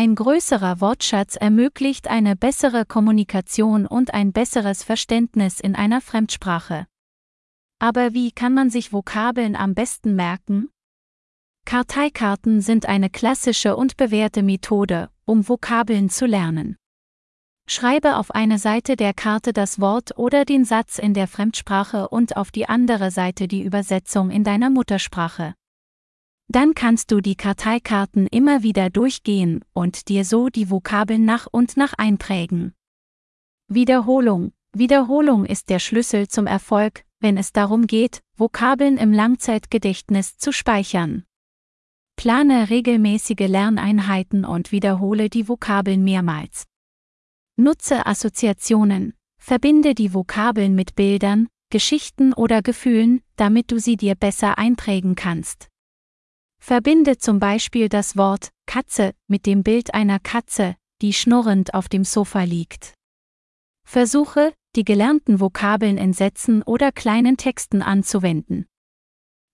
Ein größerer Wortschatz ermöglicht eine bessere Kommunikation und ein besseres Verständnis in einer Fremdsprache. Aber wie kann man sich Vokabeln am besten merken? Karteikarten sind eine klassische und bewährte Methode, um Vokabeln zu lernen. Schreibe auf eine Seite der Karte das Wort oder den Satz in der Fremdsprache und auf die andere Seite die Übersetzung in deiner Muttersprache. Dann kannst du die Karteikarten immer wieder durchgehen und dir so die Vokabeln nach und nach einprägen. Wiederholung. Wiederholung ist der Schlüssel zum Erfolg, wenn es darum geht, Vokabeln im Langzeitgedächtnis zu speichern. Plane regelmäßige Lerneinheiten und wiederhole die Vokabeln mehrmals. Nutze Assoziationen, verbinde die Vokabeln mit Bildern, Geschichten oder Gefühlen, damit du sie dir besser einprägen kannst. Verbinde zum Beispiel das Wort Katze mit dem Bild einer Katze, die schnurrend auf dem Sofa liegt. Versuche, die gelernten Vokabeln in Sätzen oder kleinen Texten anzuwenden.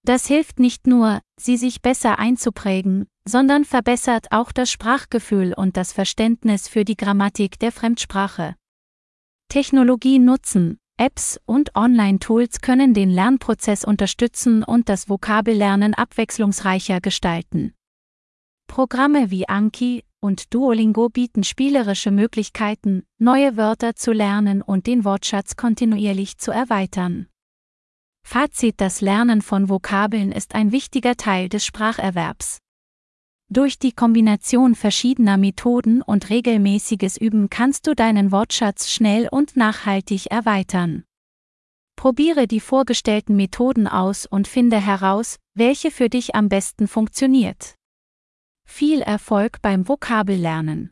Das hilft nicht nur, sie sich besser einzuprägen, sondern verbessert auch das Sprachgefühl und das Verständnis für die Grammatik der Fremdsprache. Technologie nutzen, Apps und Online-Tools können den Lernprozess unterstützen und das Vokabellernen abwechslungsreicher gestalten. Programme wie Anki und Duolingo bieten spielerische Möglichkeiten, neue Wörter zu lernen und den Wortschatz kontinuierlich zu erweitern. Fazit Das Lernen von Vokabeln ist ein wichtiger Teil des Spracherwerbs. Durch die Kombination verschiedener Methoden und regelmäßiges Üben kannst du deinen Wortschatz schnell und nachhaltig erweitern. Probiere die vorgestellten Methoden aus und finde heraus, welche für dich am besten funktioniert. Viel Erfolg beim Vokabellernen.